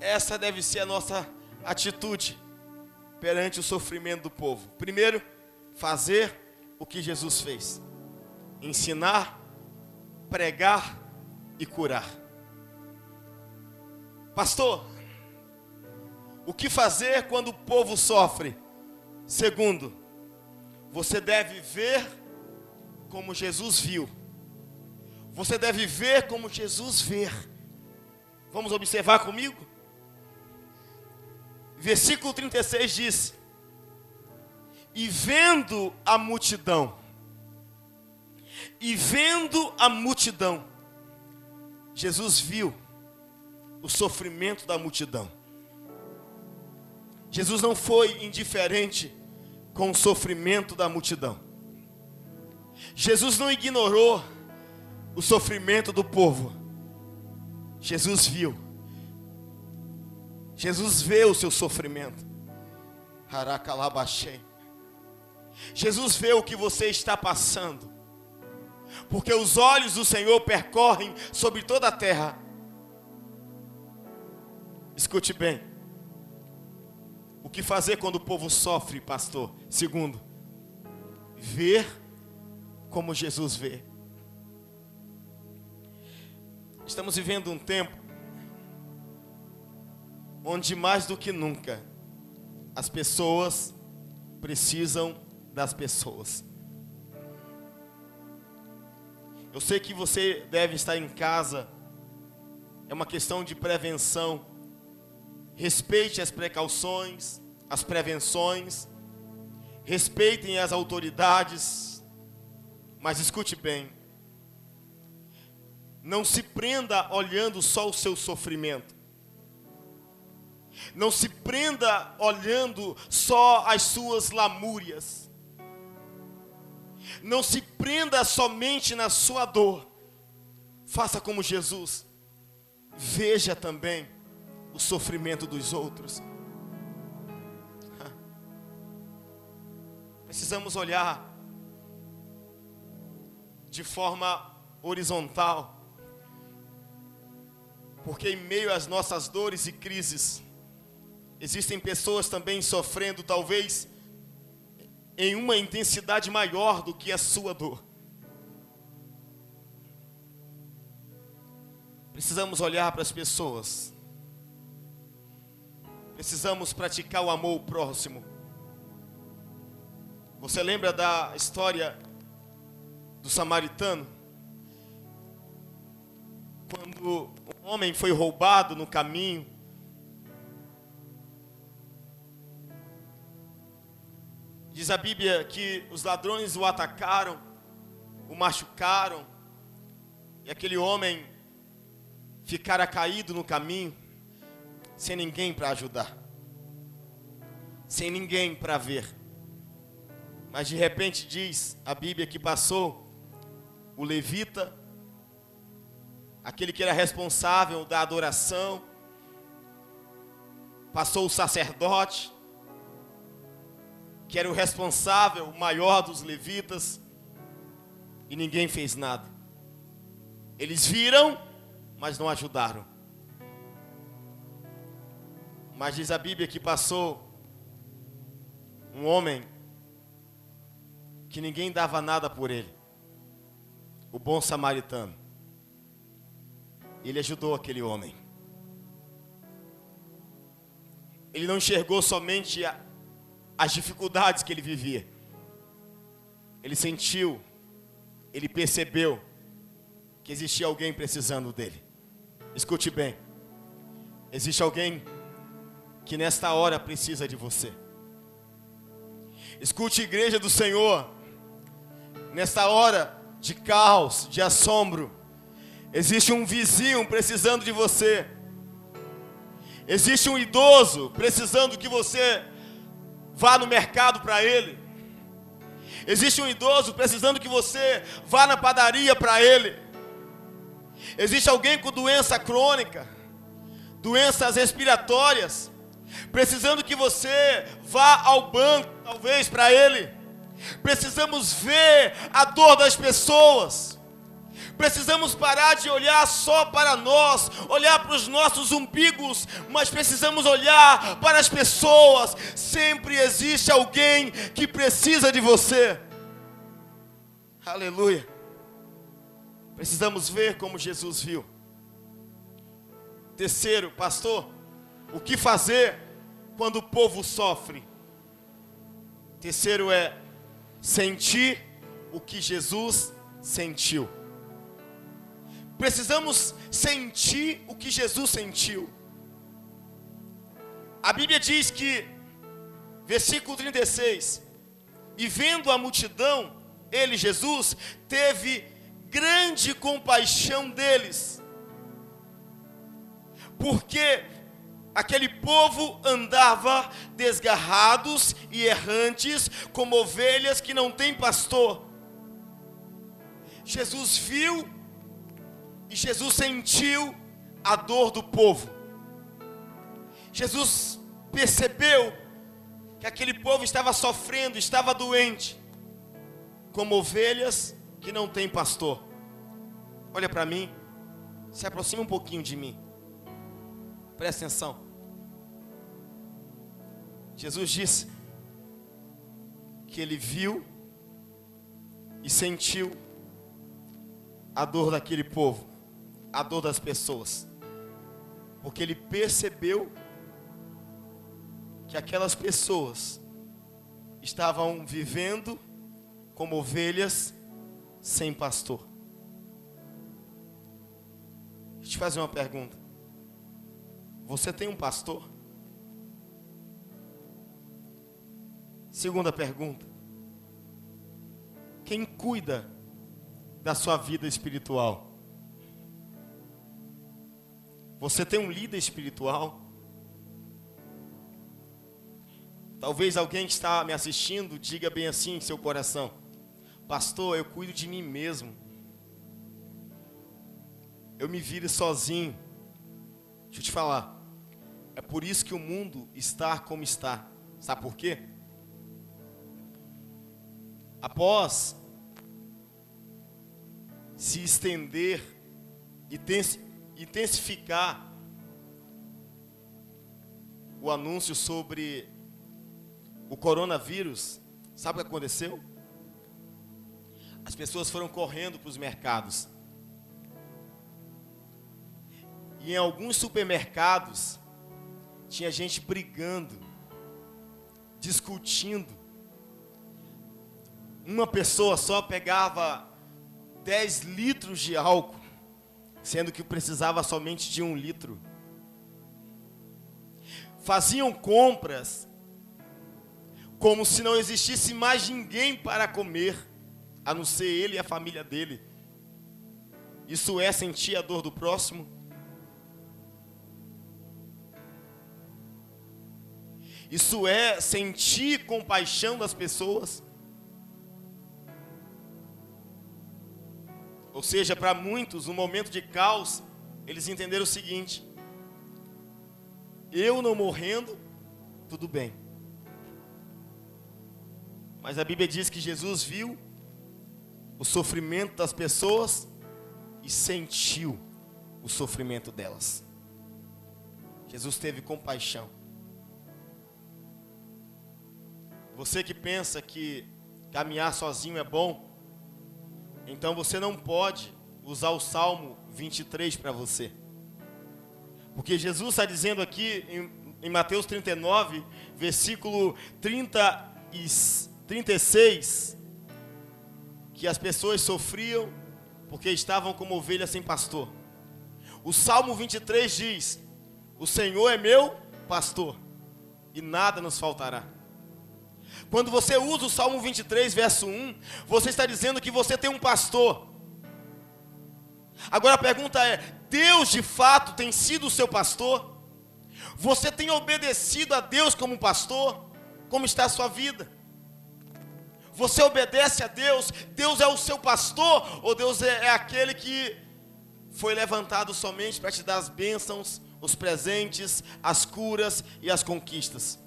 essa deve ser a nossa atitude perante o sofrimento do povo. Primeiro, fazer o que Jesus fez: ensinar, pregar e curar. Pastor, o que fazer quando o povo sofre? Segundo, você deve ver como Jesus viu. Você deve ver como Jesus vê. Vamos observar comigo? Versículo 36 diz: E vendo a multidão, e vendo a multidão, Jesus viu o sofrimento da multidão. Jesus não foi indiferente com o sofrimento da multidão. Jesus não ignorou o sofrimento do povo. Jesus viu. Jesus vê o seu sofrimento. Jesus vê o que você está passando. Porque os olhos do Senhor percorrem sobre toda a terra. Escute bem. O que fazer quando o povo sofre, pastor? Segundo, ver como Jesus vê. Estamos vivendo um tempo onde mais do que nunca as pessoas precisam das pessoas. Eu sei que você deve estar em casa, é uma questão de prevenção. Respeite as precauções, as prevenções, respeitem as autoridades, mas escute bem, não se prenda olhando só o seu sofrimento. Não se prenda olhando só as suas lamúrias. Não se prenda somente na sua dor. Faça como Jesus. Veja também o sofrimento dos outros. Precisamos olhar de forma horizontal. Porque em meio às nossas dores e crises, Existem pessoas também sofrendo, talvez, em uma intensidade maior do que a sua dor. Precisamos olhar para as pessoas. Precisamos praticar o amor próximo. Você lembra da história do samaritano? Quando um homem foi roubado no caminho, Diz a Bíblia que os ladrões o atacaram, o machucaram, e aquele homem ficara caído no caminho, sem ninguém para ajudar, sem ninguém para ver. Mas de repente diz a Bíblia que passou o levita, aquele que era responsável da adoração, passou o sacerdote, que era o responsável maior dos levitas, e ninguém fez nada. Eles viram, mas não ajudaram. Mas diz a Bíblia que passou um homem que ninguém dava nada por ele, o bom samaritano. Ele ajudou aquele homem. Ele não enxergou somente a, as dificuldades que ele vivia. Ele sentiu, ele percebeu que existia alguém precisando dele. Escute bem. Existe alguém que nesta hora precisa de você. Escute, igreja do Senhor. Nesta hora de caos, de assombro, existe um vizinho precisando de você. Existe um idoso precisando que você vá no mercado para ele. Existe um idoso precisando que você vá na padaria para ele. Existe alguém com doença crônica, doenças respiratórias, precisando que você vá ao banco, talvez para ele. Precisamos ver a dor das pessoas. Precisamos parar de olhar só para nós, olhar para os nossos umbigos, mas precisamos olhar para as pessoas. Sempre existe alguém que precisa de você. Aleluia. Precisamos ver como Jesus viu. Terceiro, pastor, o que fazer quando o povo sofre? Terceiro é sentir o que Jesus sentiu. Precisamos sentir o que Jesus sentiu. A Bíblia diz que, versículo 36, e vendo a multidão, ele, Jesus, teve grande compaixão deles, porque aquele povo andava desgarrados e errantes, como ovelhas que não têm pastor. Jesus viu e Jesus sentiu a dor do povo. Jesus percebeu que aquele povo estava sofrendo, estava doente como ovelhas que não têm pastor. Olha para mim, se aproxima um pouquinho de mim. Presta atenção. Jesus disse que ele viu e sentiu a dor daquele povo, a dor das pessoas, porque ele percebeu que aquelas pessoas estavam vivendo como ovelhas sem pastor. Deixa eu te fazer uma pergunta. Você tem um pastor? Segunda pergunta. Quem cuida da sua vida espiritual? Você tem um líder espiritual? Talvez alguém que está me assistindo diga bem assim em seu coração: Pastor, eu cuido de mim mesmo. Eu me viro sozinho. Deixa eu te falar. É por isso que o mundo está como está. Sabe por quê? Após se estender e intensificar o anúncio sobre o coronavírus, sabe o que aconteceu? as pessoas foram correndo para os mercados. E em alguns supermercados tinha gente brigando, discutindo. Uma pessoa só pegava 10 litros de álcool, sendo que precisava somente de um litro. Faziam compras como se não existisse mais ninguém para comer a não ser ele e a família dele. Isso é sentir a dor do próximo? Isso é sentir compaixão das pessoas? Ou seja, para muitos, no momento de caos, eles entenderam o seguinte: eu não morrendo, tudo bem. Mas a Bíblia diz que Jesus viu o sofrimento das pessoas e sentiu o sofrimento delas. Jesus teve compaixão. Você que pensa que caminhar sozinho é bom, então você não pode usar o Salmo 23 para você. Porque Jesus está dizendo aqui em, em Mateus 39, versículo 30 e 36, que as pessoas sofriam porque estavam como ovelhas sem pastor. O Salmo 23 diz: O Senhor é meu pastor e nada nos faltará. Quando você usa o Salmo 23, verso 1, você está dizendo que você tem um pastor. Agora a pergunta é: Deus de fato tem sido o seu pastor? Você tem obedecido a Deus como pastor? Como está a sua vida? Você obedece a Deus, Deus é o seu pastor, ou Deus é, é aquele que foi levantado somente para te dar as bênçãos, os presentes, as curas e as conquistas.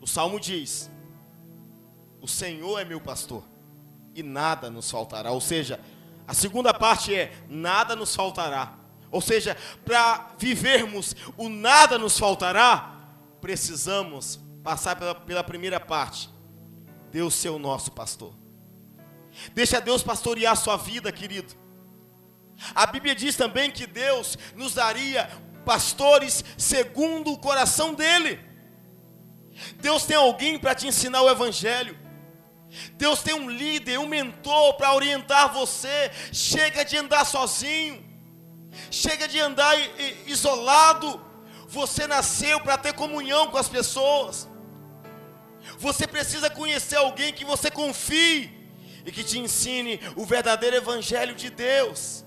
O salmo diz: O Senhor é meu pastor, e nada nos faltará. Ou seja, A segunda parte é: nada nos faltará. Ou seja, para vivermos o nada nos faltará, precisamos passar pela, pela primeira parte. Deus ser o nosso pastor. Deixa Deus pastorear a sua vida, querido. A Bíblia diz também que Deus nos daria pastores segundo o coração dele. Deus tem alguém para te ensinar o Evangelho. Deus tem um líder, um mentor para orientar você. Chega de andar sozinho. Chega de andar isolado. Você nasceu para ter comunhão com as pessoas. Você precisa conhecer alguém que você confie e que te ensine o verdadeiro evangelho de Deus.